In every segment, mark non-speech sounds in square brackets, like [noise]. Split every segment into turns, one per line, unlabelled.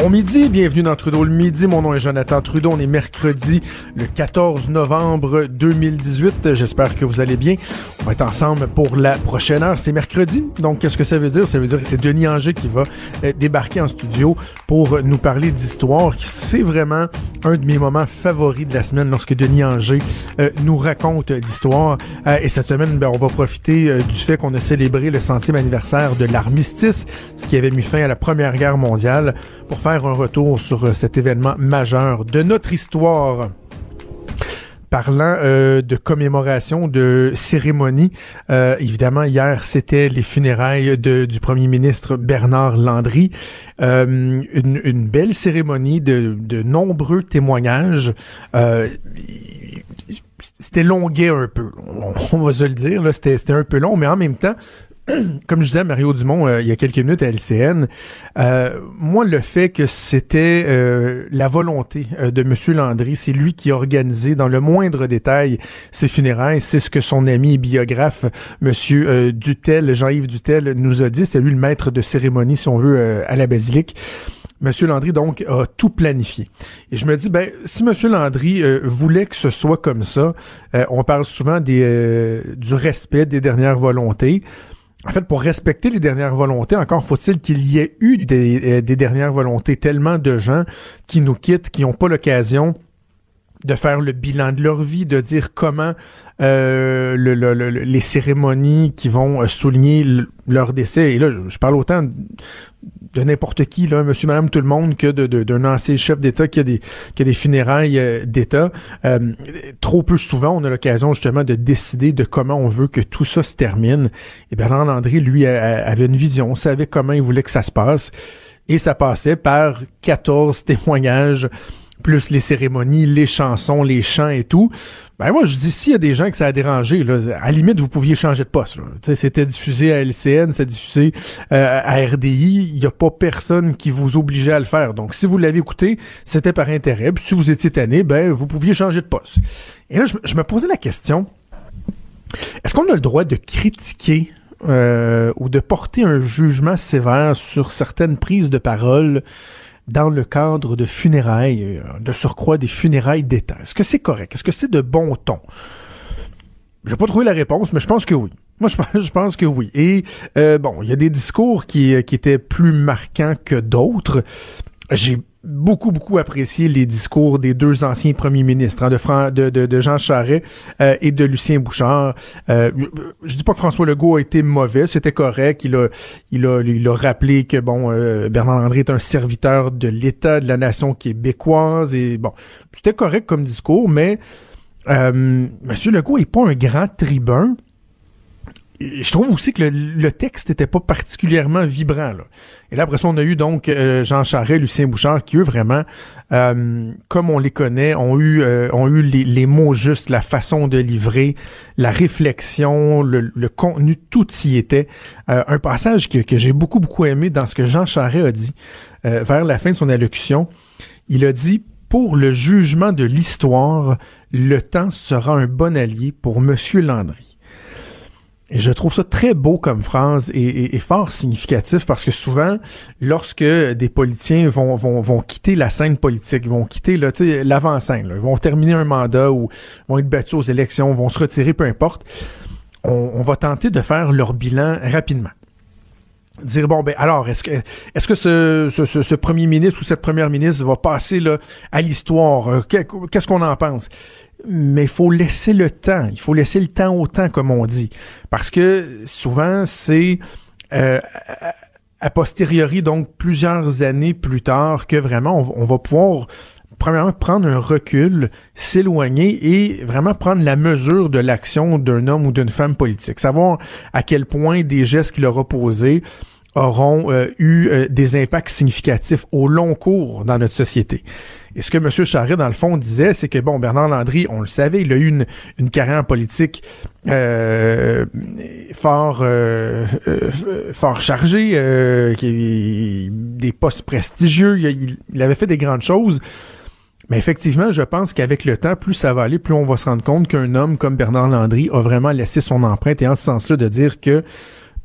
Bon midi, bienvenue dans Trudeau le midi. Mon nom est Jonathan Trudeau. On est mercredi le 14 novembre 2018. J'espère que vous allez bien. On va être ensemble pour la prochaine heure. C'est mercredi. Donc, qu'est-ce que ça veut dire? Ça veut dire que c'est Denis Anger qui va euh, débarquer en studio pour nous parler d'histoire. C'est vraiment un de mes moments favoris de la semaine lorsque Denis Anger euh, nous raconte l'histoire. Euh, et cette semaine, ben, on va profiter du fait qu'on a célébré le centième anniversaire de l'armistice, ce qui avait mis fin à la Première Guerre mondiale, pour faire un retour sur euh, cet événement majeur de notre histoire parlant euh, de commémoration, de cérémonie. Euh, évidemment, hier, c'était les funérailles du premier ministre Bernard Landry. une, belle cérémonie de, de nombreux témoignages. c'était longuet un peu, on, va se le dire. C'était un peu long, mais en même temps, [clears throat] comme je disais à Mario Dumont euh, il y a quelques minutes à LCN, euh, moi, le fait que c'était euh, la volonté de M. Landry, c'est lui qui a organisé dans le moindre détail ses funérailles, c'est ce que son ami biographe, M. Dutel, Jean-Yves Dutel, nous a dit. C'est lui le maître de cérémonie, si on veut, à la basilique. Monsieur Landry, donc, a tout planifié. Et je me dis, ben, si Monsieur Landry voulait que ce soit comme ça, on parle souvent des, du respect des dernières volontés. En fait, pour respecter les dernières volontés, encore faut-il qu'il y ait eu des, euh, dernières volontés. Tellement de gens qui nous quittent, qui n'ont pas l'occasion de faire le bilan de leur vie, de dire comment euh, le, les cérémonies qui vont euh, souligner leur décès. Et là, je parle autant de n'importe qui, là, monsieur, madame, tout le monde, que d'un ancien chef d'État qui a des, qui a des funérailles euh, d'État. trop peu souvent, on a l'occasion justement de décider de comment on veut que tout ça se termine. Et Bernard Landry, lui, avait une vision, savait comment il voulait que ça se passe. Et ça passait par 14 témoignages plus les cérémonies, les chansons, les chants et tout. Ben moi, je dis, s'il y a des gens que ça a dérangé, là, à limite, vous pouviez changer de poste. C'était diffusé à LCN, c'était diffusé euh, à RDI. Il n'y a pas personne qui vous obligeait à le faire. Donc, si vous l'avez écouté, c'était par intérêt. Puis, si vous étiez tanné, ben, vous pouviez changer de poste. Et là, je, me posais la question, est-ce qu'on a le droit de critiquer euh, ou de porter un jugement sévère sur certaines prises de parole dans le cadre de funérailles, euh, de surcroît des funérailles d'État. Est-ce que c'est correct? Est-ce que c'est de bon ton? Je n'ai pas trouvé la réponse, mais je pense que oui. Moi, [laughs] je pense, que oui. Et euh, bon, il y a des discours qui, qui étaient plus marquants que d'autres. J'ai beaucoup, beaucoup apprécié les discours des deux anciens premiers ministres, hein, de, de, de, Jean Charest euh, et de Lucien Bouchard. Euh, je dis pas que François Legault a été mauvais, c'était correct. Il a, il a, il a rappelé que bon, euh, Bernard Landry est un serviteur de l'État, de la nation québécoise et bon, c'était correct comme discours, mais Monsieur Legault est pas un grand tribun je trouve aussi que le, texte était pas particulièrement vibrant. Là. Et là, après ça, on a eu donc euh, Jean Charest, Lucien Bouchard, qui eux vraiment, euh, comme on les connaît, ont eu, euh, ont eu les, mots justes, la façon de livrer, la réflexion, le, contenu, tout y était. un passage que, que j'ai beaucoup, beaucoup aimé dans ce que Jean Charest a dit vers la fin de son allocution. Il a dit pour le jugement de l'histoire, le temps sera un bon allié pour Monsieur Landry. Je trouve ça très beau comme phrase et, fort significatif parce que souvent, lorsque des politiciens vont, vont, vont quitter la scène politique, vont quitter l'avant-scène, ils vont terminer un mandat ou vont être battus aux élections, vont se retirer, peu importe, on, va tenter de faire leur bilan rapidement dire bon ben alors est-ce que est-ce que ce, ce, premier ministre ou cette première ministre va passer là, à l'histoire? Euh, qu'est-ce qu'on en pense? Mais il faut laisser le temps. Il faut laisser le temps au temps, comme on dit. Parce que souvent, c'est euh, a posteriori, donc plusieurs années plus tard, que vraiment on, va pouvoir premièrement prendre un recul, s'éloigner et vraiment prendre la mesure de l'action d'un homme ou d'une femme politique. Savoir à quel point des gestes qu'il aura posés auront euh, eu euh, des impacts significatifs au long cours dans notre société. Et ce que M. Charret, dans le fond, disait, c'est que, bon, Bernard Landry, on le savait, il a eu une, une carrière politique euh, fort, fort chargée, qui, des postes prestigieux, il, avait fait des grandes choses. Mais effectivement, je pense qu'avec le temps, plus ça va aller, plus on va se rendre compte qu'un homme comme Bernard Landry a vraiment laissé son empreinte et en ce sens-là de dire que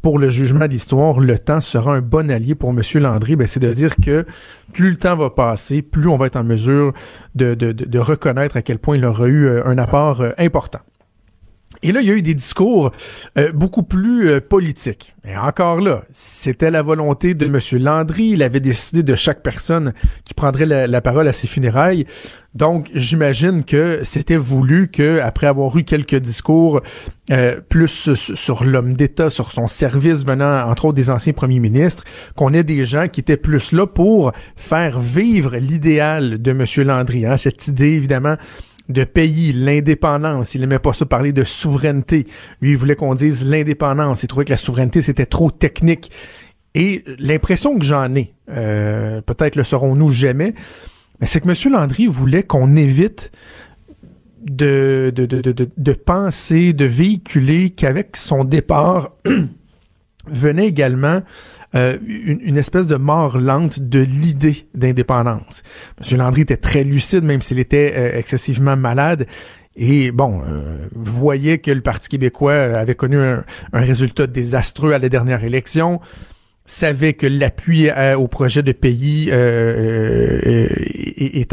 pour le jugement d'histoire, le temps sera un bon allié pour M. Landry, ben, c'est de dire que plus le temps va passer, plus on va être en mesure de, de, de reconnaître à quel point il aura eu euh, un apport euh, important. Et là, il y a eu des discours euh, beaucoup plus euh, politiques. Et encore là, c'était la volonté de M. Landry. Il avait décidé de chaque personne qui prendrait la, parole à ses funérailles. Donc, j'imagine que c'était voulu que, après avoir eu quelques discours euh, plus sur l'homme d'État, sur son service venant, entre autres, des anciens premiers ministres, qu'on ait des gens qui étaient plus là pour faire vivre l'idéal de M. Landry. Hein? Cette idée, évidemment, de pays, l'indépendance. Il n'aimait pas ça parler de souveraineté. Lui, il voulait qu'on dise l'indépendance. Il trouvait que la souveraineté, c'était trop technique. Et l'impression que j'en ai, euh, peut-être le saurons-nous jamais, mais c'est que M. Landry voulait qu'on évite de penser, de véhiculer qu'avec son départ [clears throat] venait également euh, une, espèce de mort lente de l'idée d'indépendance. M. Landry était très lucide, même s'il était euh, excessivement malade. Et bon, euh, voyez que le Parti québécois avait connu un, résultat désastreux à la dernière élection, savait que l'appui au projet de pays est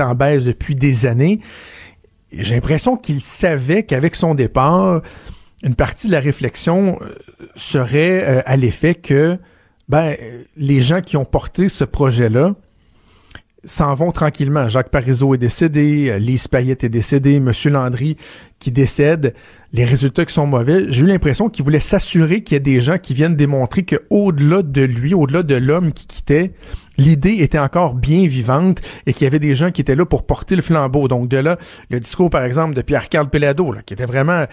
en baisse depuis des années. J'ai l'impression qu'il savait qu'avec son départ, une partie de la réflexion serait à l'effet que ben, les gens qui ont porté ce projet-là s'en vont tranquillement. Jacques Parizeau est décédé, Lise Payette est décédée, M. Landry qui décède, les résultats qui sont mauvais. J'ai eu l'impression qu'il voulait s'assurer qu'il y a des gens qui viennent démontrer qu'au-delà de lui, au-delà de l'homme qui quittait, l'idée était encore bien vivante et qu'il y avait des gens qui étaient là pour porter le flambeau. Donc de là, le discours, par exemple, de Pierre-Carl Pelado, qui était vraiment...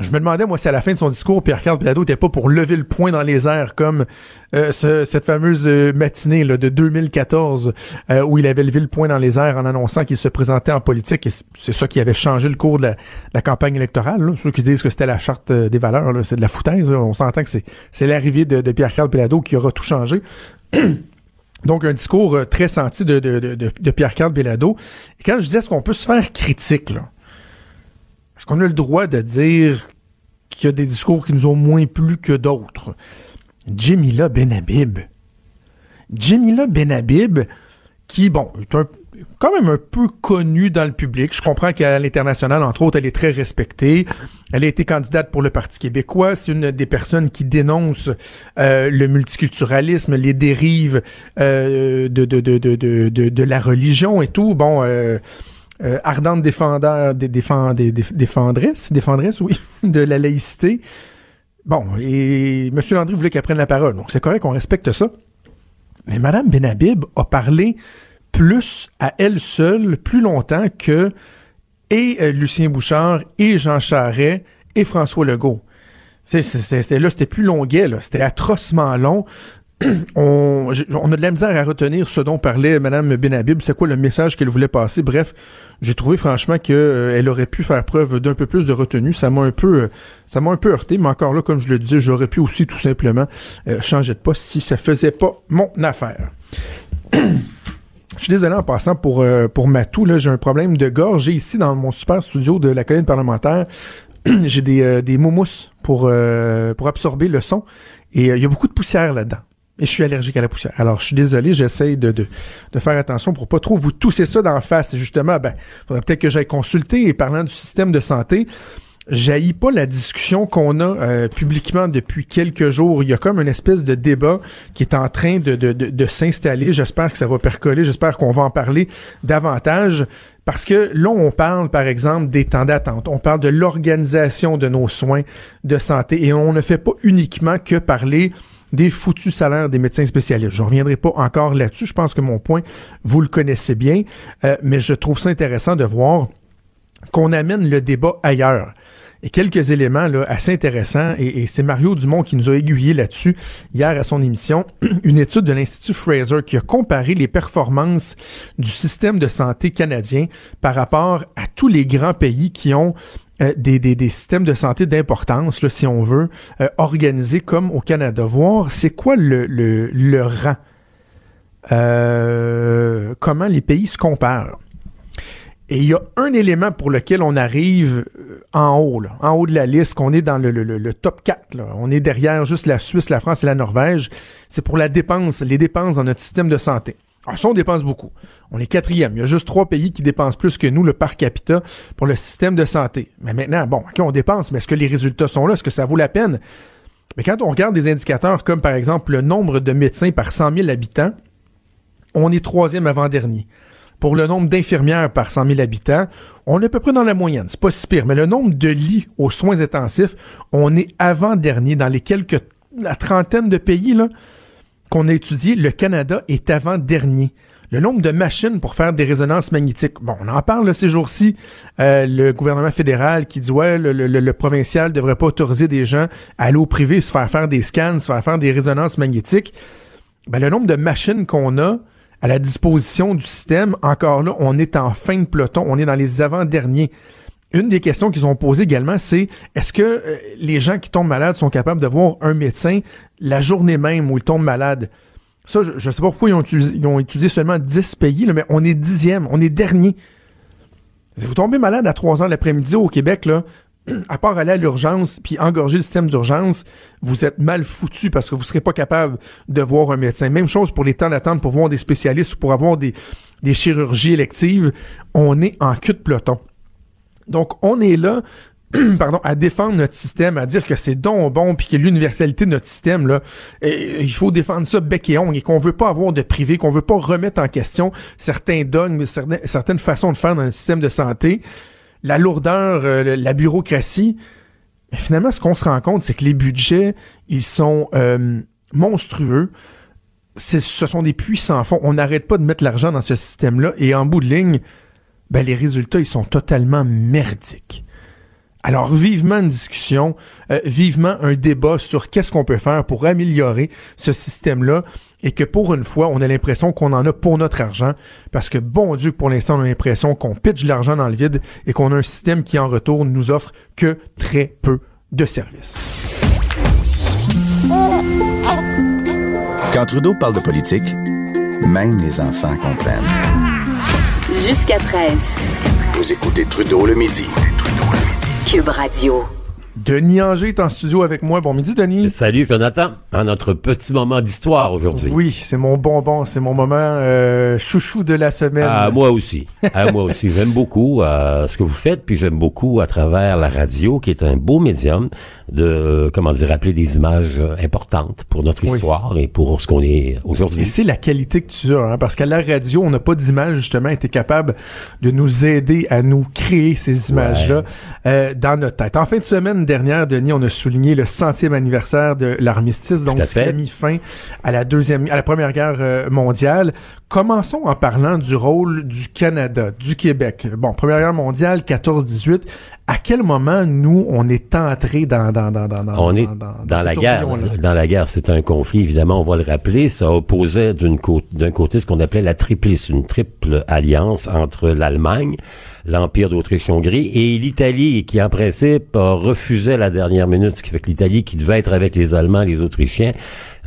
Je me demandais, moi, si à la fin de son discours, Pierre-Carl Pelado n'était pas pour lever le poing dans les airs, comme euh, cette fameuse euh, matinée là, de 2014, euh, où il avait levé le poing dans les airs en annonçant qu'il se présentait en politique. Et c'est ça qui avait changé le cours de la, campagne électorale. Ceux qui disent que c'était la charte des valeurs, c'est de la foutaise. On s'entend que c'est l'arrivée de, de Pierre-Carl Pelado qui aura tout changé. [clears throat] Donc, un discours euh, très senti de, de, de, Pierre-Carl Bellado. Et quand je disais, est-ce qu'on peut se faire critique, là? Est-ce qu'on a le droit de dire qu'il y a des discours qui nous ont moins plu que d'autres? Jemila Benhabib. Jemila Benhabib, qui, bon, est un, quand même un peu connue dans le public. Je comprends qu'à l'international, entre autres, elle est très respectée. Elle a été candidate pour le Parti québécois. C'est une des personnes qui dénonce euh, le multiculturalisme, les dérives euh, de, de, de, de, la religion et tout. Bon, euh, euh ardente défendeur, des, défend, défendresse, défendresse, oui, [laughs] de la laïcité. Bon, et M. Landry voulait qu'elle prenne la parole. Donc, c'est correct qu'on respecte ça. Mais Mme Benhabib a parlé plus à elle seule, plus longtemps que et euh, Lucien Bouchard et Jean Charret et François Legault. C'était là, c'était plus longuet, là. C'était atrocement long. [clears throat] on, a de la misère à retenir ce dont parlait Mme Benhabib. C'est quoi le message qu'elle voulait passer? Bref, j'ai trouvé franchement qu'elle euh, aurait pu faire preuve d'un peu plus de retenue. Ça m'a un peu, ça m'a un peu heurté, mais encore là, comme je le disais, j'aurais pu aussi tout simplement euh, changer de poste si ça faisait pas mon affaire. [clears throat] Je suis désolé en passant pour, euh, pour Matou, là, j'ai un problème de gorge. J'ai ici dans mon super studio de la colline parlementaire, [clears throat] j'ai des, euh, des moumous pour, euh, pour absorber le son. Et il y a beaucoup de poussière là-dedans. Et je suis allergique à la poussière. Alors, je suis désolé, j'essaye de, de, de, faire attention pour pas trop vous tousser ça d'en face. Et justement, ben, faudrait peut-être que j'aille consulter. Et parlant du système de santé, jaillit pas la discussion qu'on a euh, publiquement depuis quelques jours. Il y a comme une espèce de débat qui est en train de, de, de, s'installer. J'espère que ça va percoler. J'espère qu'on va en parler davantage. Parce que là, on parle, par exemple, des temps d'attente. On parle de l'organisation de nos soins de santé. Et on ne fait pas uniquement que parler des foutus salaires des médecins spécialistes. Je reviendrai pas encore là-dessus. Je pense que mon point, vous le connaissez bien. Euh, mais je trouve ça intéressant de voir qu'on amène le débat ailleurs. Et quelques éléments là, assez intéressants, et, c'est Mario Dumont qui nous a aiguillé là-dessus hier à son émission, [clears throat] une étude de l'Institut Fraser qui a comparé les performances du système de santé canadien par rapport à tous les grands pays qui ont euh, des, systèmes de santé d'importance, si on veut, euh, organisés comme au Canada. Voir c'est quoi le, le, le rang, euh, comment les pays se comparent. Et il y a un élément pour lequel on arrive en haut, là, en haut de la liste, qu'on est dans le, top 4. Là. On est derrière juste la Suisse, la France et la Norvège. C'est pour la dépense, les dépenses dans notre système de santé. Alors ça, on dépense beaucoup. On est quatrième. Il y a juste trois pays qui dépensent plus que nous, le par capita, pour le système de santé. Mais maintenant, bon, OK, on dépense, mais est-ce que les résultats sont là? Est-ce que ça vaut la peine? Mais quand on regarde des indicateurs comme, par exemple, le nombre de médecins par 100 000 habitants, on est troisième avant-dernier. Pour le nombre d'infirmières par 100 000 habitants, on est à peu près dans la moyenne. C'est pas si pire. Mais le nombre de lits aux soins intensifs, on est avant-dernier dans les quelques, la trentaine de pays, là qu'on a étudié, le Canada est avant-dernier. Le nombre de machines pour faire des résonances magnétiques. Bon, on en parle ces jours-ci. Euh, le gouvernement fédéral qui dit ouais, le, le, le, provincial devrait pas autoriser des gens à aller au privé se faire faire des scans, se faire faire des résonances magnétiques. Ben, le nombre de machines qu'on a à la disposition du système, encore là, on est en fin de peloton, on est dans les avant-derniers. Une des questions qu'ils ont posées également, c'est est-ce que euh, les gens qui tombent malades sont capables de voir un médecin la journée même où ils tombent malades? Ça, je ne sais pas pourquoi ils ont, étudié seulement 10 pays, mais on est dixième, on est dernier. Si vous tombez malade à 3 heures l'après-midi au Québec, là, à part aller à l'urgence puis engorger le système d'urgence, vous êtes mal foutu parce que vous serez pas capable de voir un médecin. Même chose pour les temps d'attente pour voir des spécialistes ou pour avoir des, des chirurgies électives. On est en cul de peloton. Donc, on est là [clears throat] pardon, à défendre notre système, à dire que c'est donc bon, puis que l'universalité de notre système, là, il faut défendre ça bec et ongle, et qu'on veut pas avoir de privé, qu'on veut pas remettre en question certains dogmes, certaines façons de faire dans le système de santé, la lourdeur, euh, la bureaucratie. Finalement, ce qu'on se rend compte, c'est que les budgets, ils sont euh, monstrueux. Ce sont des puissants fonds. On n'arrête pas de mettre l'argent dans ce système-là, et en bout de ligne, ben, les résultats, ils sont totalement merdiques. Alors, vivement une discussion, euh, vivement un débat sur qu'est-ce qu'on peut faire pour améliorer ce système-là et que pour une fois, on a l'impression qu'on en a pour notre argent parce que, bon Dieu, pour l'instant, on a l'impression qu'on pitche l'argent dans le vide et qu'on a un système qui, en retour, nous offre que très peu de services.
Quand Trudeau parle de politique, même les enfants comprennent.
Jusqu'à 13.
Vous écoutez Trudeau le midi.
Cube Radio.
Denis Anger est en studio avec moi. Bon midi, Denis.
Salut, Jonathan. À notre petit moment d'histoire aujourd'hui.
Oui, c'est mon bonbon, c'est mon moment euh, chouchou de la semaine.
À moi aussi. À moi aussi. [laughs] J'aime beaucoup euh, ce que vous faites, puis j'aime beaucoup à travers la radio, qui est un beau médium de, comment dire, rappeler des images euh, importantes pour notre histoire et pour ce qu'on est aujourd'hui. Et
c'est la qualité que tu as, hein, parce qu'à la radio, on n'a pas d'image justement, été capable de nous aider à nous créer ces images-là dans notre tête. En fin de semaine dernière, Denis, on a souligné le centième anniversaire de l'armistice, donc ce qui a mis fin à la deuxième, à la première guerre euh, mondiale. Commençons en parlant du rôle du Canada, du Québec. Bon, première guerre mondiale, 14-18 à quel moment nous on est entré dans dans dans dans
on est dans, la guerre. dans la guerre c'est un conflit évidemment on va le rappeler. Ça opposait d'une côté d'un côté ce qu'on appelait la triplice une triple alliance entre l'Allemagne l'empire d'Autriche-Hongrie et l'Italie qui en principe refusait la dernière minute ce qui fait que l'Italie qui devait être avec les Allemands les Autrichiens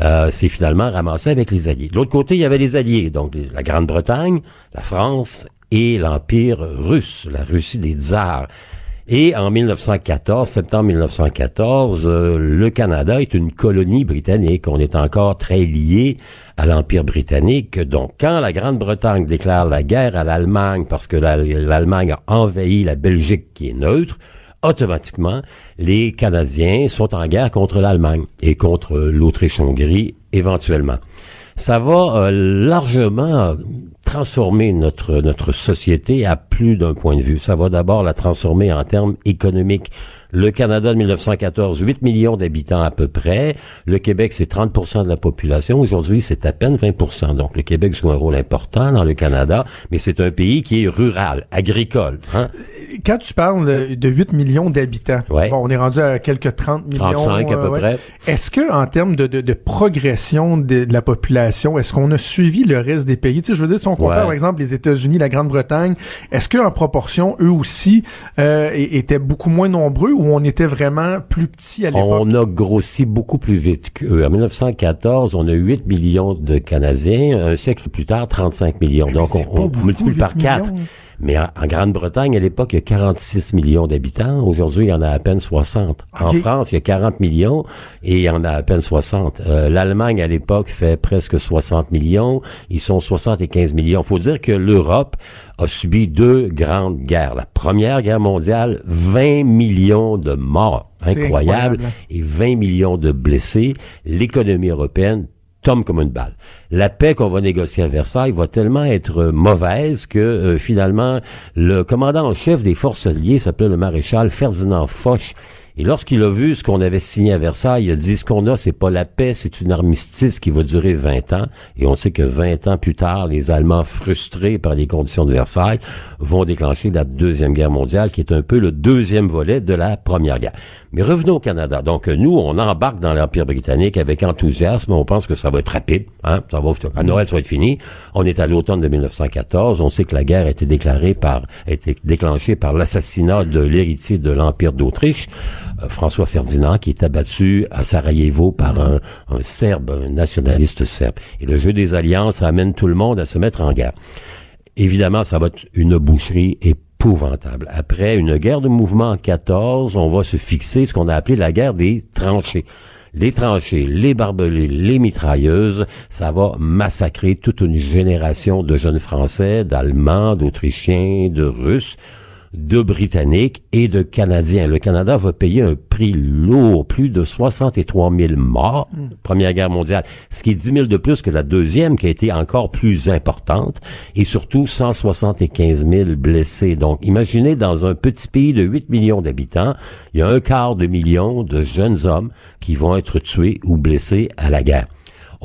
euh, s'est finalement ramassé avec les Alliés. De l'autre côté, il y avait les Alliés, donc la Grande-Bretagne, la France et l'Empire russe, la Russie des tsars. Et en 1914, septembre 1914, euh, le Canada est une colonie britannique. On est encore très lié à l'Empire britannique. Donc, quand la Grande-Bretagne déclare la guerre à l'Allemagne parce que l'Allemagne a envahi la Belgique qui est neutre, automatiquement, les Canadiens sont en guerre contre l'Allemagne et contre l'Autriche-Hongrie éventuellement. Ça va euh, largement transformer notre, notre société à plus d'un point de vue. Ça va d'abord la transformer en termes économiques. Le Canada de 1914, 8 millions d'habitants à peu près. Le Québec, c'est 30% de la population. Aujourd'hui, c'est à peine 20% Donc, le Québec joue un rôle important dans le Canada, mais c'est un pays qui est rural, agricole. Hein?
Quand tu parles de 8 millions d'habitants, bon, on est rendu à quelques 30 millions.
35 à peu
euh,
près.
Est-ce que, en termes de, de, de progression de, la population, est-ce qu'on a suivi le reste des pays? Tu sais, je veux dire, si on compare, par exemple, les États-Unis, la Grande-Bretagne, est-ce qu'en proportion, eux aussi, euh, étaient beaucoup moins nombreux ou on était vraiment plus petit à l'époque?
On a grossi beaucoup plus vite qu'eux. En 1914, on a 8 millions de Canadiens. Un siècle plus tard, 35 millions. Donc, on, multiplie par 4. Mais en, Grande-Bretagne, à l'époque, il y a 46 millions d'habitants. Aujourd'hui, il y en a à peine 60. En France, il y a 40 millions et il y en a à peine 60. Euh, L'Allemagne, à l'époque, fait presque 60 millions. Ils sont 75 millions. faut dire que l'Europe a subi deux grandes guerres. La Première Guerre mondiale, 20 millions de morts. incroyable. Et 20 millions de blessés. L'économie européenne tombe comme une balle. La paix qu'on va négocier à Versailles va tellement être mauvaise que euh, finalement le commandant en chef des forces alliées s'appelait le maréchal Ferdinand Foch et lorsqu'il a vu ce qu'on avait signé à Versailles, il a dit ce qu'on a, c'est pas la paix, c'est une armistice qui va durer 20 ans. Et on sait que 20 ans plus tard, les Allemands, frustrés par les conditions de Versailles, vont déclencher la Deuxième Guerre mondiale, qui est un peu le deuxième volet de la Première Guerre. Mais revenons au Canada. Donc nous, on embarque dans l'Empire britannique avec enthousiasme. On pense que ça va être rapide. Hein? Ça va, à Noël, ça va être fini. On est à l'automne de 1914. On sait que la guerre a été déclarée par, a été déclenchée par l'assassinat de l'héritier de l'Empire d'Autriche. Euh, François Ferdinand, qui est abattu à Sarajevo par un, un Serbe, un nationaliste serbe. Et le jeu des alliances amène tout le monde à se mettre en guerre. Évidemment, ça va être une boucherie Après une guerre de mouvement en 14, on va se fixer ce qu'on a appelé la guerre des tranchées. Les tranchées, les barbelés, les mitrailleuses, ça va massacrer toute une génération de jeunes Français, d'Allemands, d'Autrichiens, de Russes de Britanniques et de Canadiens. Le Canada va payer un prix lourd, plus de 63 000 morts, hmm. Première Guerre mondiale, ce qui est 10 000 de plus que la deuxième, qui a été encore plus importante, et surtout 175 000 blessés. Donc, imaginez dans un petit pays de 8 millions d'habitants, il y a un quart de million de jeunes hommes qui vont être tués ou blessés à la guerre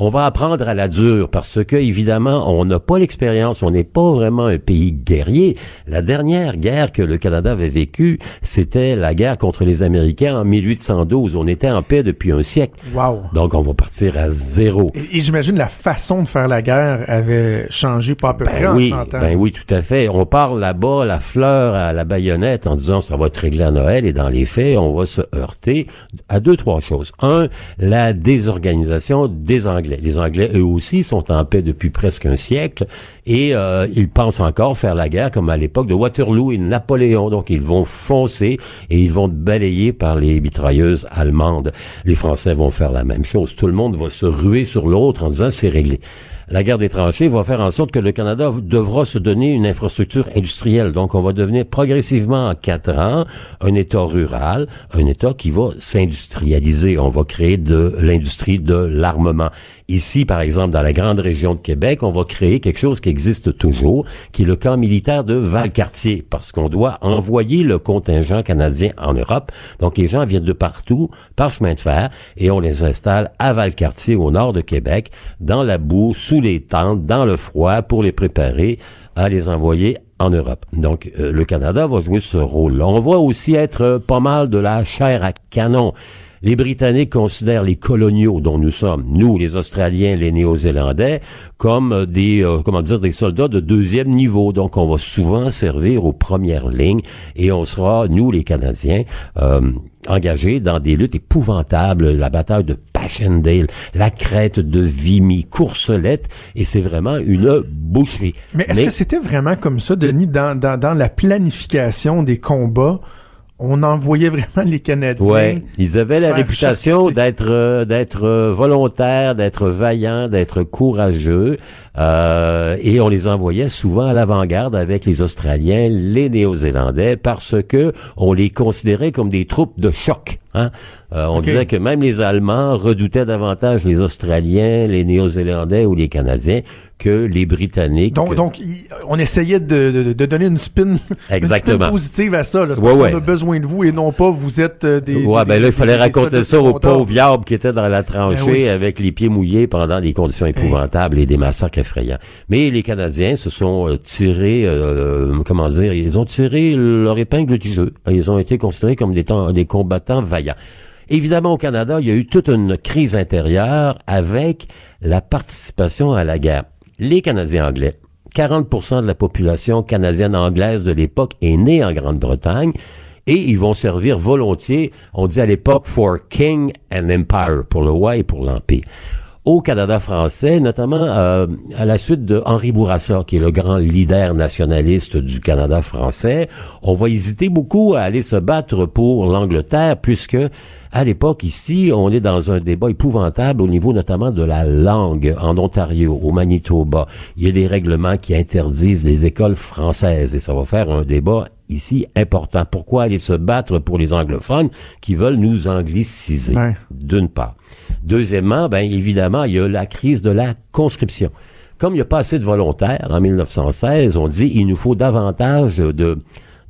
on va apprendre à la dure parce que évidemment on n'a pas l'expérience, on n'est pas vraiment un pays guerrier. La dernière guerre que le Canada avait vécue, c'était la guerre contre les Américains en 1812. On était en paix depuis un siècle.
Wow.
Donc on va partir à zéro.
Et, j'imagine la façon de faire la guerre avait changé pas à peu ben près
oui,
en
Ben oui, tout à fait. On parle là-bas la fleur à la baïonnette en disant ça va être réglé à Noël et dans les faits, on va se heurter à deux trois choses. Un, la désorganisation des les Anglais, eux aussi, sont en paix depuis presque un siècle et euh, ils pensent encore faire la guerre comme à l'époque de Waterloo et Napoléon. Donc, ils vont foncer et ils vont balayer par les mitrailleuses allemandes. Les Français vont faire la même chose. Tout le monde va se ruer sur l'autre en disant c'est réglé la guerre des tranchées va faire en sorte que le Canada devra se donner une infrastructure industrielle. Donc, on va devenir progressivement en quatre ans un État rural, un État qui va s'industrialiser. On va créer de l'industrie de l'armement. Ici, par exemple, dans la grande région de Québec, on va créer quelque chose qui existe toujours, qui est le camp militaire de Valcartier, parce qu'on doit envoyer le contingent canadien en Europe. Donc, les gens viennent de partout par chemin de fer et on les installe à Valcartier, au nord de Québec, dans la boue, sous les tentes, dans le froid, pour les préparer à les envoyer en Europe. Donc, euh, le Canada va jouer ce rôle-là. On va aussi être pas mal de la chair à canon. Les Britanniques considèrent les coloniaux dont nous sommes, nous, les Australiens, les Néo-Zélandais, comme des, euh, comment dire, des soldats de deuxième niveau. Donc, on va souvent servir aux premières lignes et on sera, nous, les Canadiens, euh, engagés dans des luttes épouvantables, la bataille de Passchendaele, la crête de Vimy, Courcelette, et c'est vraiment une boucherie.
Mais est-ce que c'était vraiment comme ça, Denis, dans, dans, dans la planification des combats? On envoyait vraiment les Canadiens.
Ouais, ils avaient la réputation d'être euh, d'être euh, volontaires, d'être vaillants, d'être courageux, euh, et on les envoyait souvent à l'avant-garde avec les Australiens, les Néo-Zélandais, parce que on les considérait comme des troupes de choc. Hein? Euh, on disait que même les Allemands redoutaient davantage les Australiens, les Néo-Zélandais ou les Canadiens que les Britanniques.
Donc, donc on essayait de, de, donner [laughs] une spin,
Exactement.
positive à ça. Là. parce qu'on a besoin de vous et non pas vous êtes euh, des.
Ouais, ben là, il fallait raconter ça aux pauvres viables qui étaient dans la tranchée ben avec les pieds mouillés pendant des conditions épouvantables et des massacres effrayants. Mais les Canadiens se sont euh, tirés, euh, comment dire, ils ont tiré leur épingle du jeu. Ils ont été considérés comme des, des combattants vaillants. Évidemment, au Canada, il y a eu toute une crise intérieure avec la participation à la guerre les Canadiens anglais. 40 de la population canadienne anglaise de l'époque est née en Grande-Bretagne et ils vont servir volontiers, on dit à l'époque, for King and Empire, pour le roi et pour l'Empire. Au Canada français, notamment euh, à la suite de Henri Bourassa, qui est le grand leader nationaliste du Canada français, on va hésiter beaucoup à aller se battre pour l'Angleterre, puisque à l'époque, ici, on est dans un débat épouvantable au niveau notamment de la langue en Ontario, au Manitoba. Il y a des règlements qui interdisent les écoles françaises et ça va faire un débat ici important. Pourquoi aller se battre pour les anglophones qui veulent nous angliciser, d'une part? Deuxièmement, ben évidemment, il y a la crise de la conscription. Comme il n'y a pas assez de volontaires en 1916, on dit il nous faut davantage de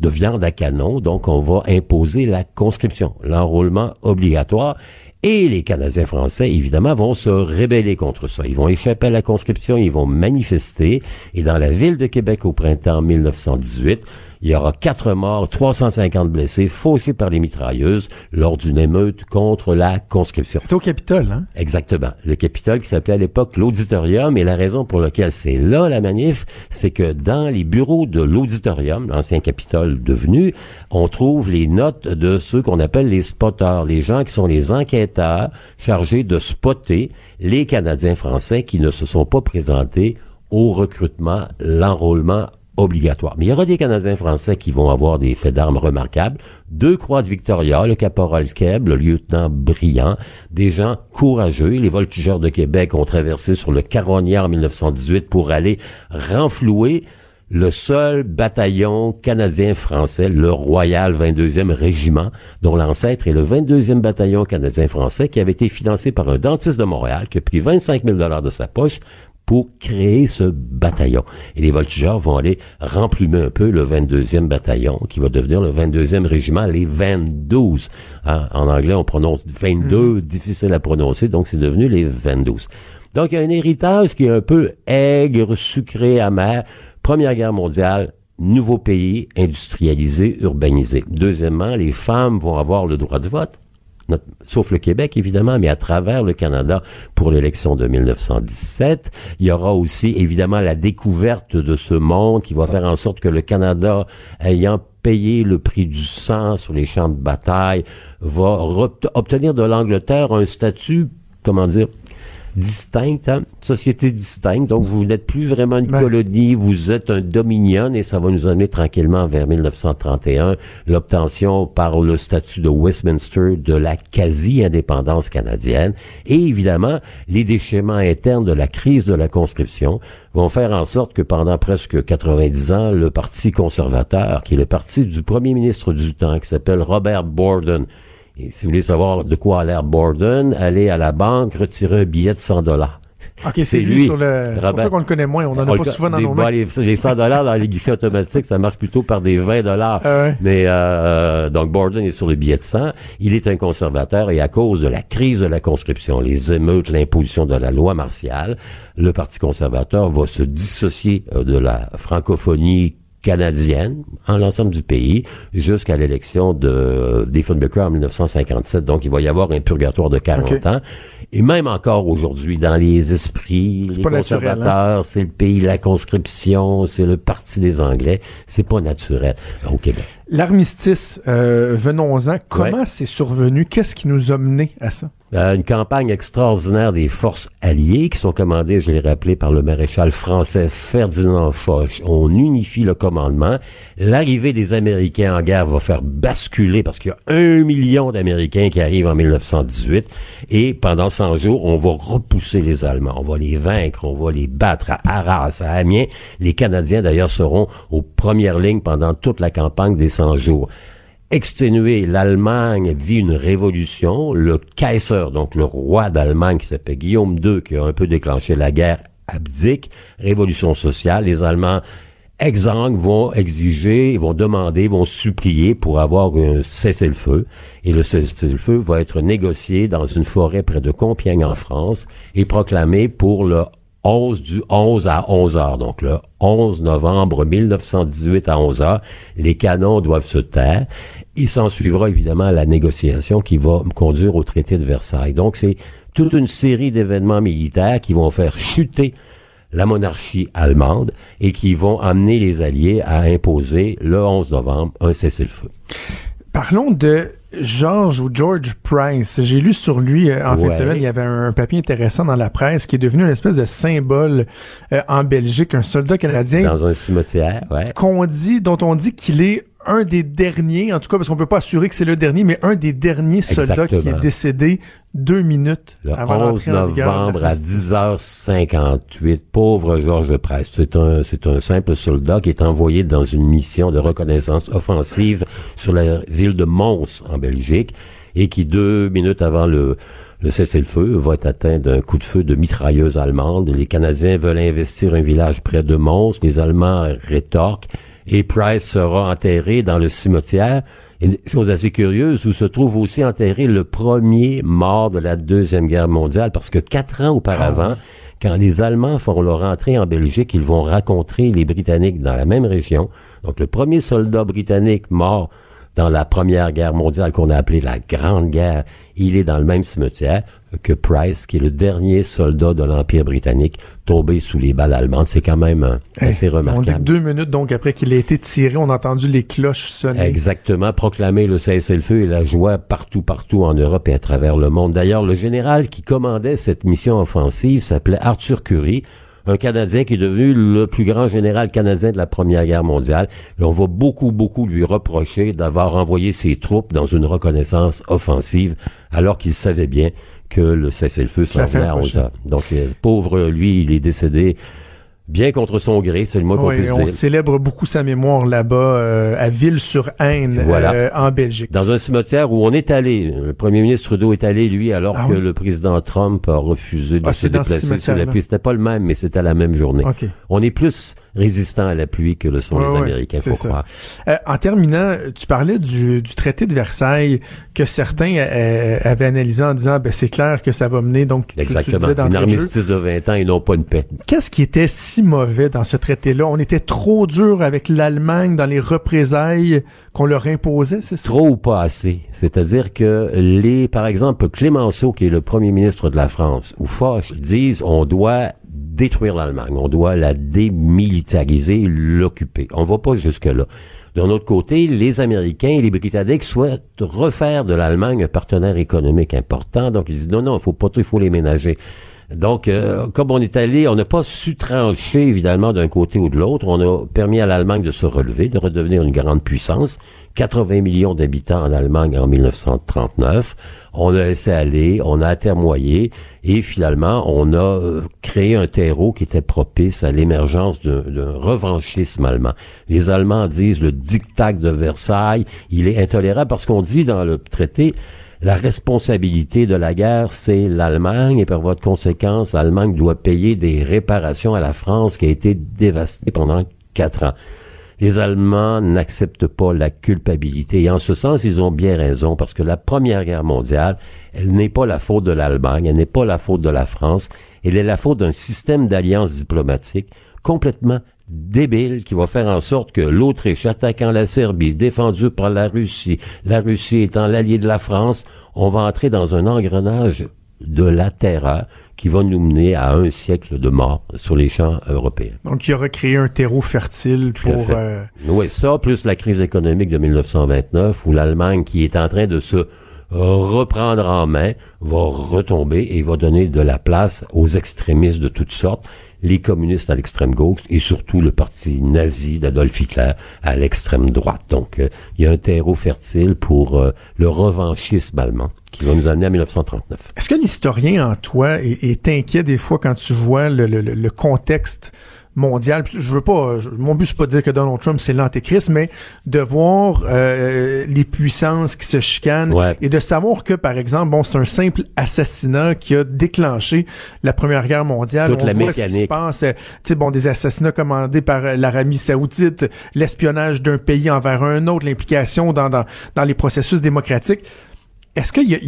de viande à canon. Donc, on va imposer la conscription, l'enrôlement obligatoire. Et les Canadiens français, évidemment, vont se rébeller contre ça. Ils vont échapper à la conscription, ils vont manifester. Et dans la ville de Québec au printemps 1918, il y aura quatre morts, 350 blessés, fauchés par les mitrailleuses lors d'une émeute contre la conscription.
C'était au Capitole, hein?
Exactement. Le Capitole qui s'appelait à l'époque l'auditorium et la raison pour laquelle c'est là la manif, c'est que dans les bureaux de l'auditorium, l'ancien Capitole devenu, on trouve les notes de ceux qu'on appelle les spotters, les gens qui sont les enquêteurs chargés de spotter les Canadiens français qui ne se sont pas présentés au recrutement, l'enrôlement obligatoire. Mais il y aura des Canadiens français qui vont avoir des faits d'armes remarquables. Deux croix de Victoria, le caporal Keb, le lieutenant Brillant, des gens courageux. Les voltigeurs de Québec ont traversé sur le Caronnier en 1918 pour aller renflouer le seul bataillon canadien-français, le Royal 22e Régiment, dont l'ancêtre est le 22e bataillon canadien-français, qui avait été financé par un dentiste de Montréal, qui a pris 25 000 de sa poche pour créer ce bataillon. Et les voltigeurs vont aller remplumer un peu le 22e bataillon, qui va devenir le 22e régiment, les 22. Hein, en anglais, on prononce 22, mhm. difficile à prononcer, donc c'est devenu les 22. Donc, il y a un héritage qui est un peu aigre, sucré, amer. Première Guerre mondiale, nouveau pays, industrialisé, urbanisé. Deuxièmement, les femmes vont avoir le droit de vote sauf le Québec évidemment, mais à travers le Canada pour l'élection de 1917. Il y aura aussi évidemment la découverte de ce monde qui va faire en sorte que le Canada, ayant payé le prix du sang sur les champs de bataille, va obtenir de l'Angleterre un statut, comment dire, distincte, hein? société distincte. Donc, vous n'êtes plus vraiment une colonie, vous êtes un dominion et ça va nous amener tranquillement vers 1931, l'obtention par le statut de Westminster de la quasi-indépendance canadienne. Et évidemment, les déchirements internes de la crise de la conscription vont faire en sorte que pendant presque 90 ans, le Parti conservateur, qui est le parti du premier ministre du temps, qui s'appelle Robert Borden, et si vous voulez savoir de quoi a l'air Borden, allez à la banque, retirer un billet de 100 dollars. [laughs]
OK, c'est lui, sur le. C'est pour ça qu'on le connaît moins. On en a pas souvent dans nos mains.
Les, 100 dollars dans les guichets automatiques, ça marche plutôt par des 20 dollars. [laughs] Ah Mais euh, donc Borden est sur le billet de 100. Il est un conservateur et à cause de la crise de la conscription, les émeutes, l'imposition de la loi martiale, le Parti conservateur va se dissocier euh, de la francophonie canadienne en l'ensemble du pays jusqu'à l'élection de Diefenbaker en 1957. Donc, il va y avoir un purgatoire de 40 ans. Et même encore aujourd'hui, dans les esprits, les hein? conservateurs, c'est le pays de la conscription, c'est le parti des Anglais. C'est pas naturel au Québec.
L'armistice, euh, venons-en. Comment c'est survenu? Qu'est-ce qui nous a mené à ça?
Euh, une campagne extraordinaire des forces alliées qui sont commandées, je l'ai rappelé, par le maréchal français Ferdinand Foch. On unifie le commandement. L'arrivée des Américains en guerre va faire basculer parce qu'il y a un million d'Américains qui arrivent en 1918 et pendant 100 jours, on va repousser les Allemands. On va les vaincre, on va les battre à Arras, à Amiens. Les Canadiens, d'ailleurs, seront aux premières lignes pendant toute la campagne des 100 jours. exténué, l'Allemagne vit une révolution. Le Kaiser, donc le roi d'Allemagne, qui s'appelle Guillaume II, qui a un peu déclenché la guerre, abdique. Révolution sociale. Les Allemands exsangues vont exiger, vont demander, vont supplier pour avoir un cessez-le-feu. Et le cessez-le-feu va être négocié dans une forêt près de Compiègne en France et proclamé pour le 11 du 11 à 11 heures. Donc le 11 novembre 1918 à 11 heures, les canons doivent se taire. Il s'en suivra évidemment la négociation qui va conduire au traité de Versailles. Donc c'est toute une série d'événements militaires qui vont faire chuter la monarchie allemande et qui vont amener les Alliés à imposer le 11 novembre un cessez-le-feu.
Parlons de George ou George Price. J'ai lu sur lui euh, en fin de semaine, il y avait un, papier intéressant dans la presse qui est devenu une espèce de symbole euh, en Belgique, un soldat canadien.
Dans un cimetière, ouais.
Qu'on dit, dont on dit qu'il est un des derniers, en tout cas parce qu'on peut pas assurer que c'est le dernier, mais un des derniers soldats qui est décédé deux minutes
le
avant
11 novembre à 10h58. Pauvre Georges Price. C'est un, c'est un simple soldat qui est envoyé dans une mission de reconnaissance offensive sur la ville de Mons en Belgique et qui deux minutes avant le le cessez-le-feu va être atteint d'un coup de feu de mitrailleuse allemande. Les Canadiens veulent investir un village près de Mons. Les Allemands rétorquent et Price sera enterré dans le cimetière. Une chose assez curieuse, où se trouve aussi enterré le premier mort de la Deuxième Guerre mondiale, parce que quatre ans auparavant, ah quand les Allemands font leur entrée en Belgique, ils vont rencontrer les Britanniques dans la même région. Donc le premier soldat britannique mort dans la Première Guerre mondiale qu'on a appelée la Grande Guerre, il est dans le même cimetière que Price, qui est le dernier soldat de l'Empire britannique tombé sous les balles allemandes. C'est quand même euh, assez remarquable.
On dit que deux minutes donc après qu'il a été tiré, on a entendu les cloches sonner.
Exactement, proclamer le cessez-le-feu et la joie partout, partout en Europe et à travers le monde. D'ailleurs, le général qui commandait cette mission offensive s'appelait Arthur Currie un Canadien qui est devenu le plus grand général canadien de la Première Guerre mondiale. Et on va beaucoup, beaucoup lui reprocher d'avoir envoyé ses troupes dans une reconnaissance offensive, alors qu'il savait bien que le cessez-le-feu s'en venait à 11 Donc, euh, pauvre lui, il est décédé bien contre son gré, c'est le mot qu'on peut dire.
On célèbre beaucoup sa mémoire là-bas euh, à Ville-sur-Aisne, euh, en Belgique.
Dans un cimetière où on est allé. Le premier ministre Trudeau est allé, lui, alors ah que le président Trump a refusé de ah, se déplacer sur la pluie. C'était pas le même, mais c'était la même journée. On est plus résistant à la pluie que le sont les Américains, faut croire.
Euh, en terminant, tu parlais du, du, traité de Versailles que certains avaient analysé en disant, ben, c'est clair que ça va mener, donc
tu, Exactement. Tu une armistice de 20 ans et non pas une paix.
Qu'est-ce qui était si mauvais dans ce traité-là? On était trop dur avec l'Allemagne dans les représailles qu'on leur imposait, c'est ça?
Trop ou pas assez. C'est-à-dire que les, par exemple, Clémenceau, qui est le premier ministre de la France, ou Foch, disent on doit détruire l'Allemagne, on doit la démilitariser, l'occuper. On va pas jusque-là. D'un autre côté, les Américains et les Britanniques souhaitent refaire de l'Allemagne un partenaire économique important. Donc, ils disent non, non, il faut pas il faut les ménager. Donc, euh, comme on est allé, on n'a pas su trancher, évidemment, d'un côté ou de l'autre. On a permis à l'Allemagne de se relever, de redevenir une grande puissance. 80 millions d'habitants en Allemagne en 1939. On a laissé aller, on a atermoyé et finalement, on a euh, créé un terreau qui était propice à l'émergence d'un revanchisme allemand. Les Allemands disent le diktat de Versailles, il est intolérable parce qu'on dit dans le traité, la responsabilité de la guerre, c'est l'Allemagne et par votre conséquence, l'Allemagne doit payer des réparations à la France qui a été dévastée pendant quatre ans. Les Allemands n'acceptent pas la culpabilité et en ce sens, ils ont bien raison parce que la Première Guerre mondiale, elle n'est pas la faute de l'Allemagne, elle n'est pas la faute de la France, elle est la faute d'un système d'alliances diplomatiques complètement débile qui va faire en sorte que l'Autriche attaquant la Serbie, défendue par la Russie, la Russie étant l'allié de la France, on va entrer dans un engrenage de la terreur qui va nous mener à un siècle de mort sur les champs européens.
Donc, il aurait créé un terreau fertile pour...
Euh... Oui, ça, plus la crise économique de 1929, où l'Allemagne, qui est en train de se reprendre en main, va retomber et va donner de la place aux extrémistes de toutes sortes les communistes à l'extrême gauche et surtout le parti nazi d'Adolf Hitler à l'extrême droite. Donc, euh, il y a un terreau fertile pour euh, le revanchisme allemand. qui va nous amener à 1939.
Est-ce que l'historien en toi est, inquiet des fois quand tu vois le contexte mondial. Je veux pas, mon but c'est pas de dire que Donald Trump c'est l'antéchrist, mais de voir euh, les puissances qui se chicanent et de savoir que par exemple, bon, c'est un simple assassinat qui a déclenché la Première Guerre mondiale.
Toute
On
la
voit ce qui se passe, euh, tu sais, bon, des assassinats commandés par euh, l'Arabie Saoudite, l'espionnage d'un pays envers un autre, l'implication dans, dans dans les processus démocratiques. Est-ce qu'il y a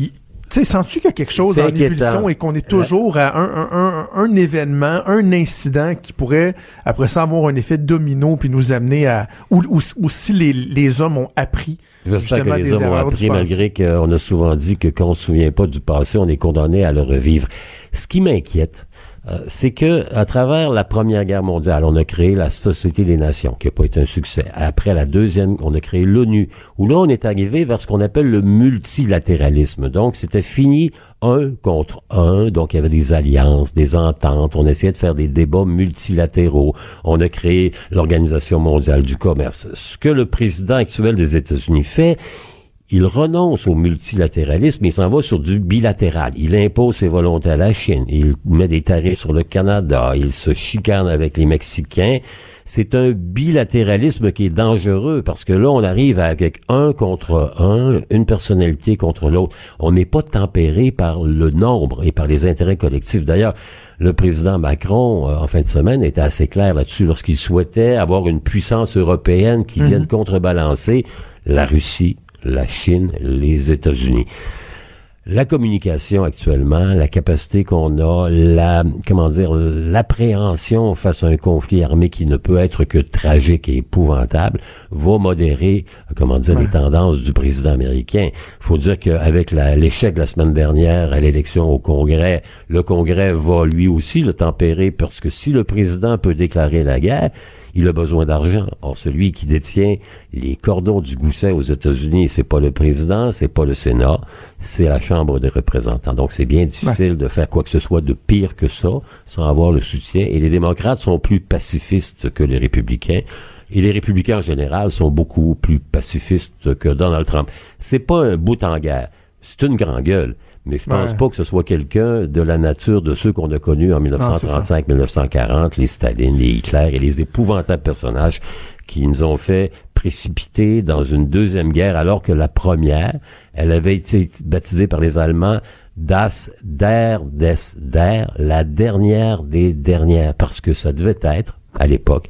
sais, sens-tu qu'il y a quelque chose en ébullition et qu'on est toujours à un, un, événement, un incident qui pourrait, après ça, avoir un effet domino puis nous amener à... Ou, si les, les hommes ont appris
J'espère que les hommes ont appris, malgré qu'on a souvent dit que quand on se souvient pas du passé, on est condamné à le revivre. Ce qui m'inquiète, euh, c'est que à travers la Première Guerre mondiale, on a créé la Société des Nations, qui n'a pas été un succès. Après la deuxième, on a créé l'ONU, où là, on est arrivé vers ce qu'on appelle le multilatéralisme. Donc, c'était fini un contre un, donc il y avait des alliances, des ententes, on essayait de faire des débats multilatéraux. On a créé l'Organisation mondiale du commerce. Ce que le président actuel des États-Unis fait, il renonce au multilatéralisme, il s'en va sur du bilatéral. Il impose ses volontés à la Chine, il met des tarifs sur le Canada, il se chicane avec les Mexicains. C'est un bilatéralisme qui est dangereux parce que là, on arrive avec un contre un, une personnalité contre l'autre. On n'est pas tempéré par le nombre et par les intérêts collectifs. D'ailleurs, le président Macron, euh, en fin de semaine, était assez clair là-dessus lorsqu'il souhaitait avoir une puissance européenne qui vienne mhm. contrebalancer la Russie, la Chine, les États-Unis. La communication actuellement, la capacité qu'on a, la comment dire, l'appréhension face à un conflit armé qui ne peut être que tragique et épouvantable, va modérer, comment dire, les tendances du président américain. Il faut dire qu'avec l'échec de la semaine dernière à l'élection au Congrès, le Congrès va lui aussi le tempérer parce que si le président peut déclarer la guerre, il a besoin d'argent. Or, celui qui détient les cordons du gousset aux États-Unis, c'est pas le président, c'est pas le Sénat, c'est la Chambre des représentants. Donc, c'est bien difficile de faire quoi que ce soit de pire que ça sans avoir le soutien. Et les démocrates sont plus pacifistes que les républicains. Et les républicains en général sont beaucoup plus pacifistes que Donald Trump. C'est pas un bout en guerre. C'est une grande gueule. Mais je pense pas que ce soit quelqu'un de la nature de ceux qu'on a connus en 1935-1940, les Staline, les Hitler et les épouvantables personnages qui nous ont fait précipiter dans une deuxième guerre alors que la première, elle avait été baptisée par les Allemands Das der des der, la dernière des dernières, parce que ça devait être, à l'époque,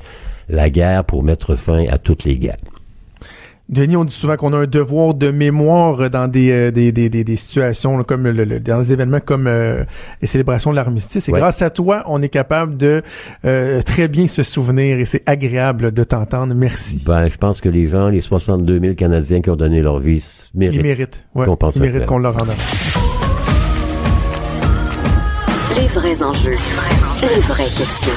la guerre pour mettre fin à toutes les guerres.
Denis, on dit souvent qu'on a un devoir de mémoire dans des, euh, des, des, des, situations comme le, dans des événements comme euh, les célébrations de l'armistice. Et grâce à toi, on est capable de euh, très bien se souvenir et c'est agréable de t'entendre. Merci.
Ben, je pense que les gens, les 62 000 Canadiens qui ont donné leur vie, méritent.
Ils méritent. Ouais, qu'on ils méritent qu'on leur rende.
Les vrais enjeux. Les vraies questions.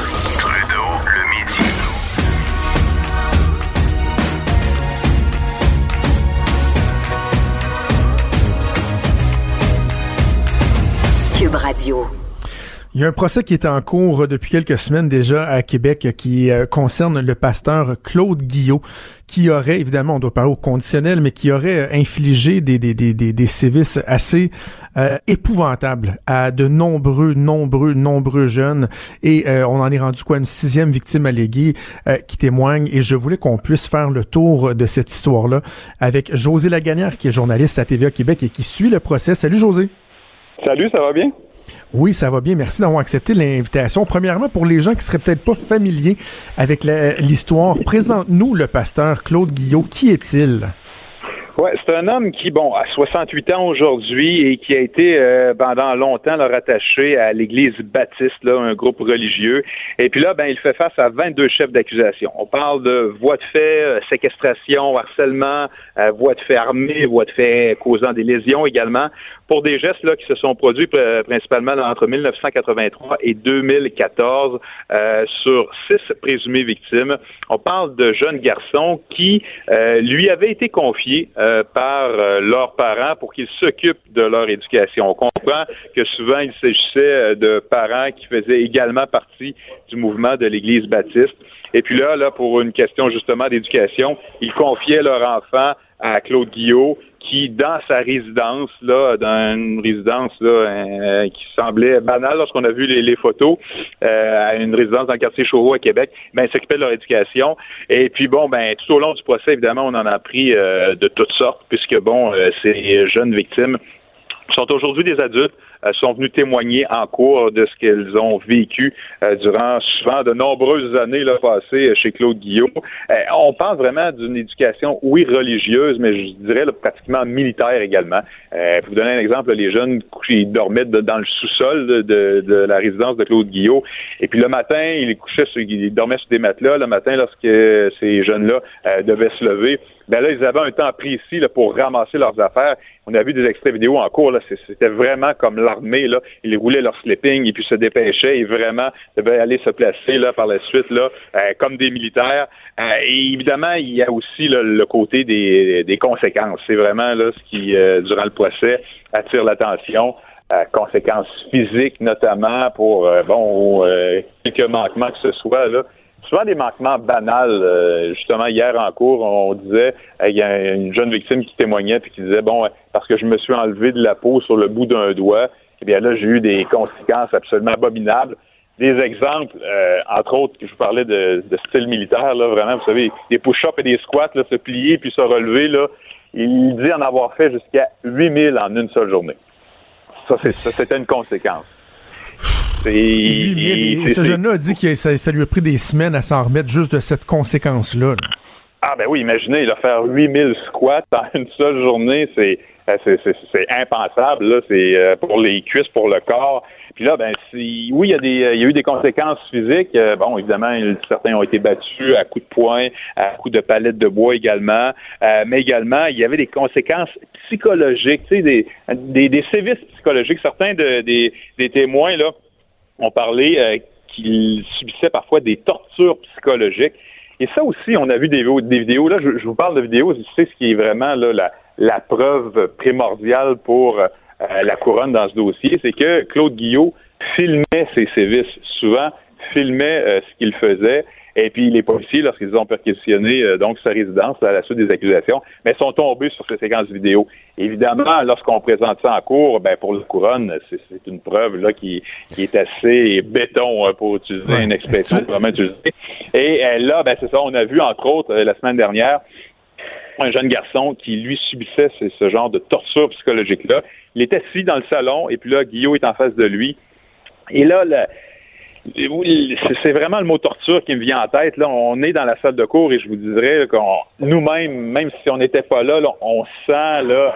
Radio.
Il y a un procès qui est en cours depuis quelques semaines déjà à Québec qui euh, concerne le pasteur Claude Guillot, qui aurait, évidemment, on doit parler au conditionnel, mais qui aurait euh, infligé des, des, des, des, sévices assez euh, épouvantables à de nombreux, nombreux, nombreux jeunes. Et on en est rendu quoi, une sixième victime alléguée qui témoigne. Et je voulais qu'on puisse faire le tour de cette histoire-là avec José Lagagnère, qui est journaliste à TVA Québec et qui suit le procès. Salut José.
Salut, ça va bien?
Oui, ça va bien. Merci d'avoir accepté l'invitation. Premièrement, pour les gens qui seraient peut-être pas familiers avec l'histoire, présente-nous le pasteur Claude Guillot. Qui est-il?
Ouais, c'est un homme qui, bon, a 68 ans aujourd'hui et qui a été euh, pendant longtemps rattaché à l'Église baptiste, là, un groupe religieux. Et puis là, ben, il fait face à 22 chefs d'accusation. On parle de voies de fait, euh, séquestration, harcèlement, euh, voies de fait armées, voies de fait causant des lésions également pour des gestes là, qui se sont produits principalement entre 1983 et 2014 euh, sur six présumées victimes. On parle de jeunes garçons qui euh, lui avaient été confiés euh, par leurs parents pour qu'ils s'occupent de leur éducation. On comprend que souvent il s'agissait de parents qui faisaient également partie du mouvement de l'Église baptiste. Et puis là, là, pour une question justement d'éducation, ils confiaient leur enfant à Claude Guillot, qui, dans sa résidence, là, dans une résidence là, euh, qui semblait banale lorsqu'on a vu les, photos, euh, à une résidence dans le quartier Chauveau à Québec, ben, s'occupait de leur éducation. Et puis bon, ben, tout au long du procès, évidemment, on en a appris euh, de toutes sortes, puisque bon, ces jeunes victimes sont aujourd'hui des adultes, euh, sont venus témoigner en cours de ce qu'elles ont vécu euh, durant souvent de nombreuses années là, passées chez Claude Guillaume. Euh, on parle vraiment d'une éducation, oui, religieuse, mais je dirais pratiquement militaire également. pour vous donner un exemple, les jeunes ils dormaient dans le sous-sol de, de, la résidence de Claude Guillaume. Et puis le matin, ils couchaient ils dormaient sur des matelas. Le matin, lorsque ces jeunes-là devaient se lever, ben là, ils avaient un temps précis là, pour ramasser leurs affaires. On a vu des extraits vidéo en cours, là, c'était vraiment comme l'armée, là. Ils roulaient leur sleeping et puis se dépêchaient et vraiment devaient aller se placer là par la suite là, euh, comme des militaires. Euh, et évidemment, il y a aussi le côté des, conséquences. C'est vraiment là ce qui, euh, durant le procès, attire l'attention. conséquences physiques notamment pour bon quelques manquements que ce soit là souvent des manquements banals. Euh, justement, hier en cours, on disait, il y a une jeune victime qui témoignait puis qui disait, bon, parce que je me suis enlevé de la peau sur le bout d'un doigt, eh bien là, j'ai eu des conséquences absolument abominables. Des exemples, euh, entre autres, que je vous parlais de, style militaire, là, vraiment, vous savez, des push-ups et des squats, là, se plier puis se relever, là, il dit en avoir fait jusqu'à 8000 en une seule journée. Ça, c'était une conséquence.
Et, ce jeune-là a dit que ça, lui a pris des semaines à s'en remettre juste de cette conséquence-là.
Ah ben oui, imaginez, il a faire 8000 squats en une seule journée, c'est euh, c'est impensable là, c'est euh, pour les cuisses, pour le corps. Puis là, ben si, oui, il y a des, il y a eu des conséquences physiques. Euh, bon, évidemment, certains ont été battus à coups de poing, à coups de palettes de bois également, mais également il y avait des conséquences psychologiques, tu sais, des, des, des sévices psychologiques. Certains de, des, des témoins là ont parlé euh, qu'ils subissaient parfois des tortures psychologiques. Et ça aussi, on a vu des, vidéos. Là, je, vous parle de vidéos, c'est ce qui est vraiment là, la, la preuve primordiale pour euh, la couronne dans ce dossier, c'est que Claude Guillot filmait ses sévices, souvent filmait euh, ce qu'il faisait et puis les policiers, lorsqu'ils ont perquisitionné euh, donc sa résidence à la suite des accusations, mais sont tombés sur ces séquences vidéo. Évidemment, lorsqu'on présente ça en cours, ben pour la couronne, c'est une preuve là qui, qui est assez béton hein, pour utiliser une expression vraiment utilisée. Et euh, là, ben c'est ça, on a vu entre autres euh, la semaine dernière un jeune garçon qui lui subissait ce, genre de torture psychologique là. Il était assis dans le salon et puis là Guillaume est en face de lui. Et là, le, c'est vraiment le mot torture qui me vient en tête. Là, on est dans la salle de cours et je vous dirais qu'on nous-mêmes, même si on n'était pas là, on sent là,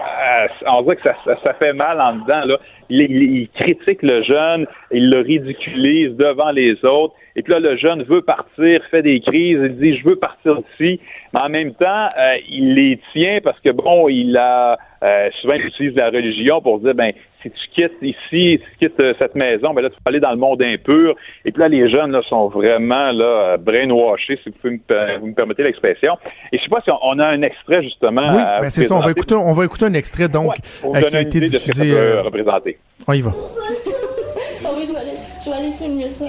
on dirait que ça, fait mal en dedans. Là. Il, il, critique le jeune, il le ridiculise devant les autres. Et puis là, le jeune veut partir, fait des crises, il dit je veux partir d'ici, mais en même temps, euh, il les tient parce que bon, il a euh, souvent il utilise la religion pour dire ben si tu quittes ici, si tu quittes euh, cette maison, ben là tu vas aller dans le monde impur. Et puis là, les jeunes là sont vraiment là brainwashés, si vous, me, permettez l'expression. Et je sais pas si on, a un extrait justement.
Oui, ben c'est ça. On va écouter, on va écouter un extrait donc qui a été diffusé.
représenter.
On y va.
Oh oui, je vais aller, je vais aller filmer ça.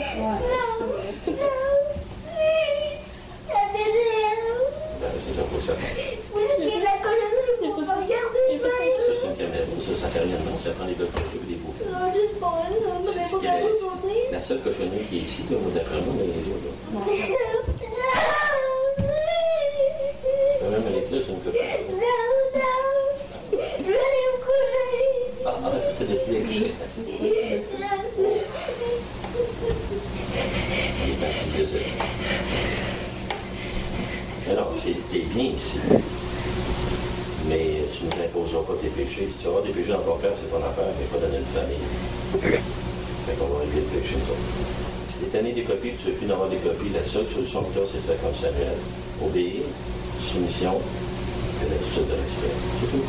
c'est ça, faut ça.
Oui, c'est la colonne, faut pas regarder.
Ça, c'est une ça, prend des des beaux.
Pas regarder.
La seule cochonnerie qui est ici, là, d'après moi, mais les autres. Quand même, elle est plus une cochonnerie.
Je coucher.
Ah, arrête de te déplier avec le geste, assez. Il est parti, désolé. Alors, t'es bien ici. Mais tu ne nous imposeras pas tes péchés. Si tu avoir des péchés dans ton cœur, c'est ton affaire, mais pas dans une famille. Fait qu'on va régler le péché, ça. Si t'es tanné des copies, tu ne veux plus d'avoir des copies, la seule solution que tu as, c'est de faire comme Samuel. Obéir, soumission, et l'attitude de respect. C'est tout.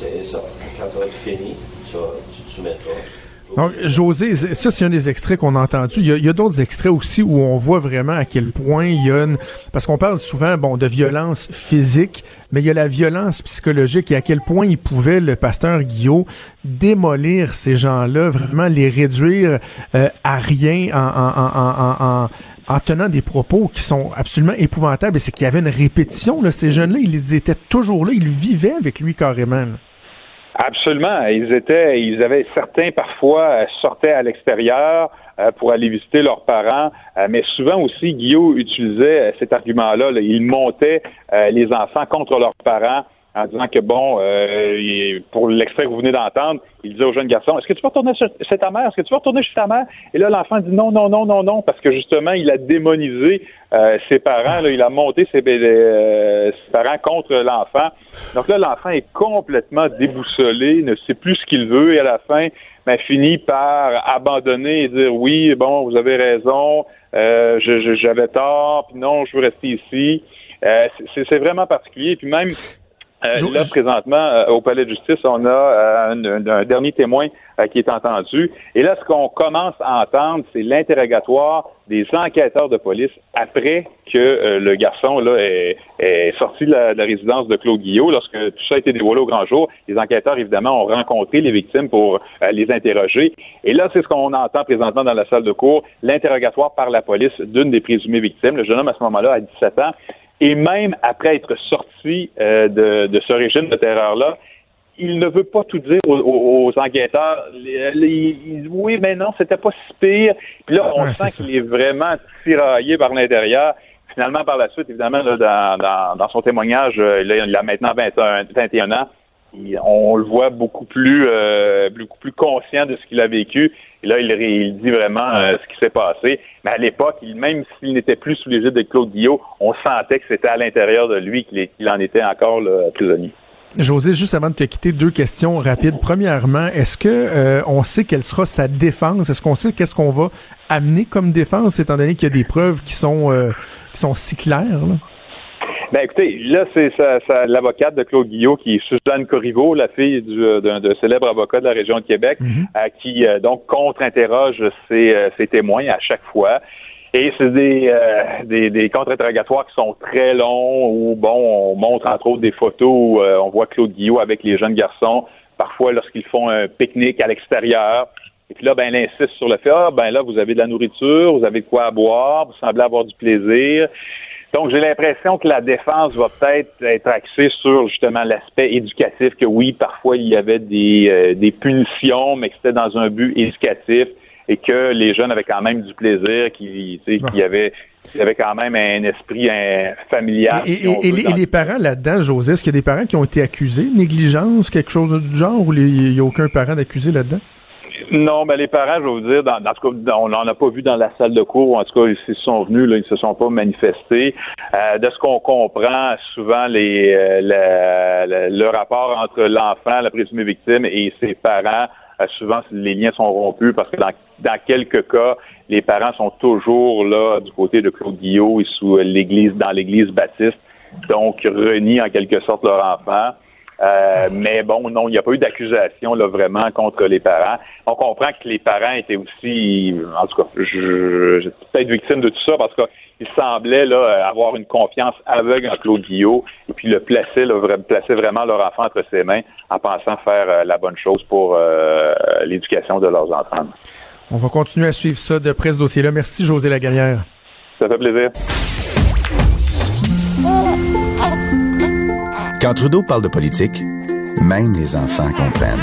C'est ça.
Quand tu auras fini, tu, tu te soumettras
Donc, José, ça, c'est un des extraits qu'on a entendu. Il y a, d'autres extraits aussi où on voit vraiment à quel point il y a une... Parce qu'on parle souvent, bon, de violence physique, mais il y a la violence psychologique et à quel point il pouvait, le pasteur Guillaume, démolir ces gens-là, vraiment les réduire euh, à rien en, en, en, en, tenant des propos qui sont absolument épouvantables. Et c'est qu'il y avait une répétition, là. Ces jeunes-là, ils étaient toujours là. Ils vivaient avec lui carrément.
Absolument. Ils étaient, ils avaient certains parfois euh, sortaient à l'extérieur euh, pour aller visiter leurs parents, euh, mais souvent aussi Guillaume utilisait cet argument-là. Là. Il montait les enfants contre leurs parents en disant que bon, euh, pour l'extrait que vous venez d'entendre, il disait au jeune garçon Est-ce que tu peux retourner chez ta mère? Est-ce que tu peux retourner chez ta mère? Et là, l'enfant dit non, non, non, non, non, parce que justement, il a démonisé euh, ses parents. Là, il a monté ses, euh, ses parents contre l'enfant. Donc là, l'enfant est complètement déboussolé, ne sait plus ce qu'il veut, et à la fin, ben, finit par abandonner et dire oui, bon, vous avez raison, euh, j'avais tort, puis non, je veux rester ici. Euh, c'est vraiment particulier. Puis même euh, là, présentement, euh, au Palais de justice, on a euh, un, dernier témoin qui est entendu. Et là, ce qu'on commence à entendre, c'est l'interrogatoire des enquêteurs de police après que le garçon là est, sorti de la, résidence de Claude Guillot. Lorsque tout ça a été dévoilé au grand jour, les enquêteurs, évidemment, ont rencontré les victimes pour les interroger. Et là, c'est ce qu'on entend présentement dans la salle de cours, l'interrogatoire par la police d'une des présumées victimes. Le jeune homme, à ce moment-là, a 17 ans. Et même après être sorti euh, de, ce régime de terreur-là, il ne veut pas tout dire aux, enquêteurs. oui, mais non, c'était pas si pire. Puis là, on sent qu'il est vraiment tiraillé par l'intérieur. Finalement, par la suite, évidemment, dans, son témoignage, euh, il a maintenant 21 ans on le voit beaucoup plus euh, beaucoup plus conscient de ce qu'il a vécu. Et là, il, dit vraiment euh, ce qui s'est passé. Mais à l'époque, même s'il n'était plus sous l'égide de Claude Guillot, on sentait que c'était à l'intérieur de lui qu'il en était encore le prisonnier.
José, juste avant de te quitter, deux questions rapides. Premièrement, est-ce que euh, on sait quelle sera sa défense? Est-ce qu'on sait qu'est-ce qu'on va amener comme défense, étant donné qu'il y a des preuves qui sont qui sont si claires?
Ben écoutez, là, c'est l'avocate de Claude Guillot, qui est Suzanne Corriveau, la fille euh, d'un célèbre avocat de la région de Québec, mhm. euh, qui euh, donc contre-interroge ses, ses, témoins à chaque fois. Et c'est des, des, des contre-interrogatoires qui sont très longs, où bon, on montre entre autres des photos où on voit Claude Guillot avec les jeunes garçons, parfois lorsqu'ils font un pique-nique à l'extérieur. Et puis là, ben, elle insiste sur le fait, ah, ben là, vous avez de la nourriture, vous avez de quoi boire, vous semblez avoir du plaisir. Donc, j'ai l'impression que la défense va peut-être être axée sur justement l'aspect éducatif, que oui, parfois il y avait des, euh, des punitions, mais que c'était dans un but éducatif et que les jeunes avaient quand même du plaisir, avait il y avait quand même un esprit familial.
Et, les, parents là-dedans, José, est-ce qu'il y a des parents qui ont été accusés? Négligence, quelque chose du genre, ou il n'y a aucun parent d'accusé là-dedans?
Non, mais les parents, je vais vous dire, dans, dans cas, on n'en a pas vu dans la salle de cours, en tout cas, ils sont venus, là, ils se sont pas manifestés. Euh, de ce qu'on comprend, souvent, les, euh, le, rapport entre l'enfant, la présumée victime, et ses parents, euh, souvent, les liens sont rompus parce que dans, dans quelques cas, les parents sont toujours là du côté de Claude Guillot et sous l'église, dans l'église baptiste, donc renient en quelque sorte leur enfant. Euh, mais bon, non, il n'y a pas eu d'accusation là vraiment contre les parents. On comprend que les parents étaient aussi, en tout cas, je, peut-être victime de tout ça parce qu'ils semblaient là avoir une confiance aveugle en Claude Guillot et puis le placer, là, placer vraiment leur enfant entre ses mains en pensant faire euh, la bonne chose pour euh, l'éducation de leurs enfants.
On va continuer à suivre ça de près ce dossier-là. Merci José Lagallière.
Ça fait plaisir.
Quand Trudeau parle de politique, même les enfants comprennent.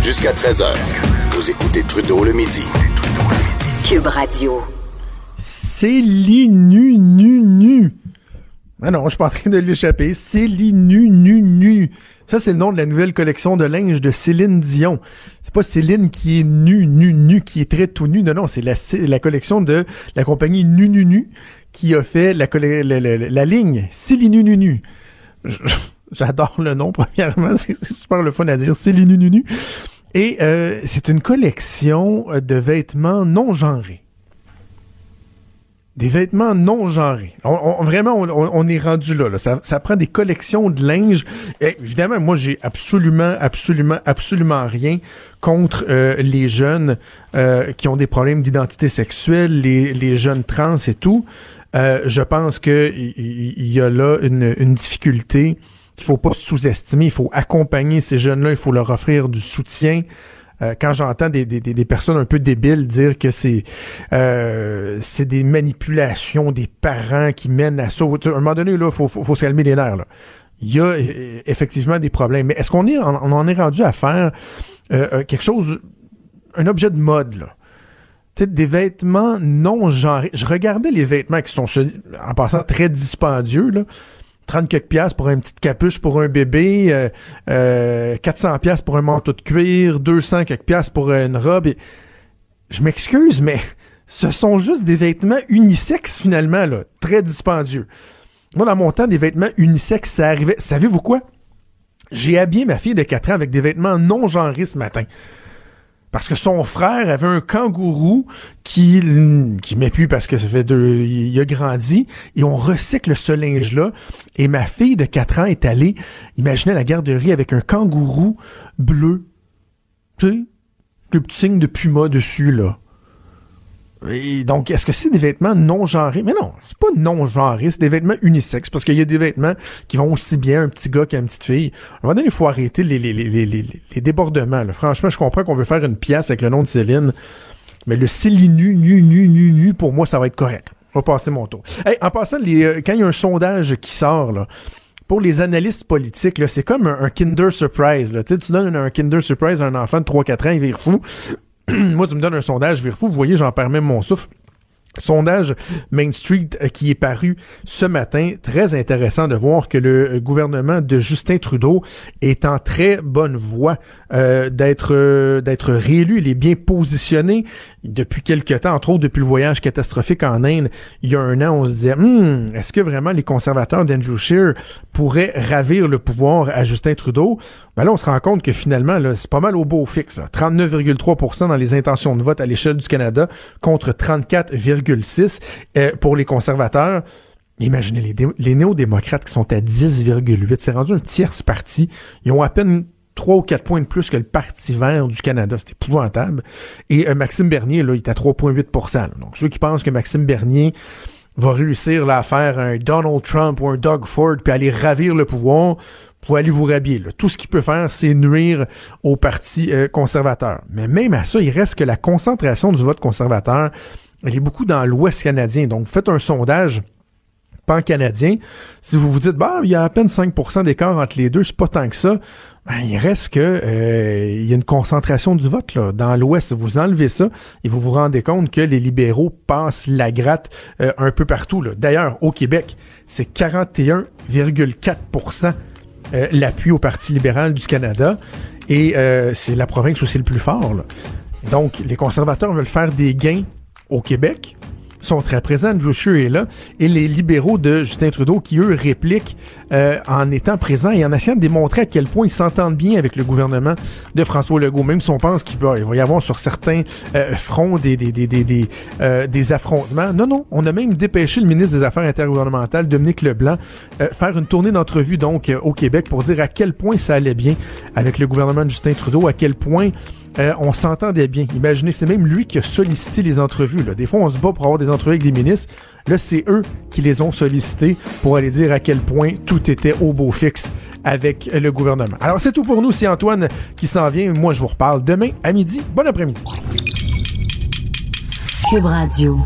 Jusqu'à 13h, vous écoutez Trudeau le midi.
Cube Radio.
C'est nu, nu, nu. Ah non, je suis pas en train de l'échapper. C'est nu, nu, nu. Ça, c'est le nom de la nouvelle collection de linge de Céline Dion. C'est pas Céline qui est nue, nue, nue, qui est très tout nu. Non, non, c'est la, la collection de la compagnie Nu, Nu, Nu qui a fait la, la, la, la ligne Céline Nu, Nu, Nu. J'adore le nom, [laughs] premièrement. C'est super le fun à dire. C'est nu Et euh, c'est une collection de vêtements non genrés. des vêtements non genrés. Vraiment, on, est rendu là. Ça, prend des collections de linge. Évidemment, moi, j'ai absolument, absolument, absolument rien contre euh, les jeunes euh, qui ont des problèmes d'identité sexuelle, les, les, jeunes trans et tout. Euh, je pense que il y, a là une, une difficulté qu'il faut pas sous-estimer. Il faut accompagner ces jeunes-là. Il faut leur offrir du soutien. Euh, quand j'entends des, des, des, personnes un peu débiles dire que c'est euh, c'est des manipulations des parents qui mènent à ça, à un moment donné, là, faut, faut, se calmer les nerfs. Là. Il y a euh, effectivement des problèmes. Mais est-ce qu'on est, en est rendu à faire euh, quelque chose, un objet de mode, là? Des vêtements non genrés. Je regardais les vêtements qui sont, en passant, très dispendieux, là. 30 quelques piastres pour une petite capuche pour un bébé, euh, euh, 400 piastres pour un manteau de cuir, 200 quelques piastres pour une robe. Je m'excuse, mais [laughs] ce sont juste des vêtements unisexes finalement, là, très dispendieux. Moi, dans mon temps, des vêtements unisexes, ça arrivait. Savez-vous quoi? J'ai habillé ma fille de 4 ans avec des vêtements non genrés ce matin parce que son frère avait un kangourou qui qui met plus parce que ça fait deux il a grandi et on recycle ce linge là et ma fille de 4 ans est allée imaginez la garderie avec un kangourou bleu. Tu sais le petit signe de puma dessus là et donc, est-ce que c'est des vêtements non genrés? Mais non, c'est pas non genré, c'est des vêtements unisexes, parce qu'il y a des vêtements qui vont aussi bien un petit gars qu'à une petite fille. À un moment donné, il faut arrêter les, débordements. Franchement, je comprends qu'on veut faire une pièce avec le nom de Céline, mais le Céline nu, nu, nu, nu, nu, pour moi, ça va être correct. On va passer mon tour. en passant, euh, quand il y a un sondage qui sort, là, pour les analystes politiques, c'est comme un, Kinder Surprise. Là. Tu donnes un, un Kinder Surprise à un enfant de 3-4 ans, il vire fou. [clears throat] moi, tu me donnes un sondage, je fou. Vous voyez, j'en perds même mon souffle. Sondage Main Street euh, qui est paru ce matin. Très intéressant de voir que le gouvernement de Justin Trudeau est en très bonne voie euh, d'être euh, d'être réélu. Il est bien positionné depuis quelque temps, entre autres depuis le voyage catastrophique en Inde. Il y a un an, on se disait, hmm, est-ce que vraiment les conservateurs d'Andrew Scheer pourraient ravir le pouvoir à Justin Trudeau? Ben là, on se rend compte que finalement, c'est pas mal au beau fixe. 39,3% dans les intentions de vote à l'échelle du Canada contre 34,6 euh, pour les conservateurs. Imaginez les, les néo-démocrates qui sont à 10,8. C'est rendu un tierce parti. Ils ont à peine 3 ou 4 points de plus que le Parti vert du Canada. C'est épouvantable. Et euh, Maxime Bernier, là, il est à 3,8% Donc, ceux qui pensent que Maxime Bernier va réussir là, à faire un Donald Trump ou un Doug Ford puis aller ravir le pouvoir, pour aller vous rhabiller. Tout ce qu'il peut faire, c'est nuire au Parti euh, conservateur. Mais même à ça, il reste que la concentration du vote conservateur, elle est beaucoup dans l'Ouest canadien. Donc, faites un sondage pan-canadien. Si vous vous dites, bah, il y a à peine 5% d'écart entre les deux, c'est pas tant que ça. Ben, il reste que euh, il y a une concentration du vote là. dans l'Ouest. Vous enlevez ça et vous vous rendez compte que les libéraux passent la gratte euh, un peu partout. D'ailleurs, au Québec, c'est 41,4% euh, l'appui au Parti libéral du Canada. Et euh, c'est la province où c'est le plus fort. Donc, les conservateurs veulent faire des gains au Québec sont très présents. Andrew est là. Et les libéraux de Justin Trudeau qui, eux, répliquent euh, en étant présents et en essayant de démontrer à quel point ils s'entendent bien avec le gouvernement de François Legault. Même si on pense qu'il va, y avoir sur certains euh, fronts des, des, des, des, euh, des affrontements. Non, non. On a même dépêché le ministre des Affaires intergouvernementales, Dominique Leblanc, faire une tournée d'entrevue donc au Québec pour dire à quel point ça allait bien avec le gouvernement de Justin Trudeau, à quel point euh, on s'entendait bien. Imaginez, c'est même lui qui a sollicité les entrevues. Des fois, on se bat pour avoir des entrevues avec des ministres. Là, c'est eux qui les ont sollicités pour aller dire à quel point tout était au beau fixe avec le gouvernement. Alors, c'est tout pour nous. C'est Antoine qui s'en vient. Moi, je vous reparle demain à midi. Bon après-midi.
Cube Radio.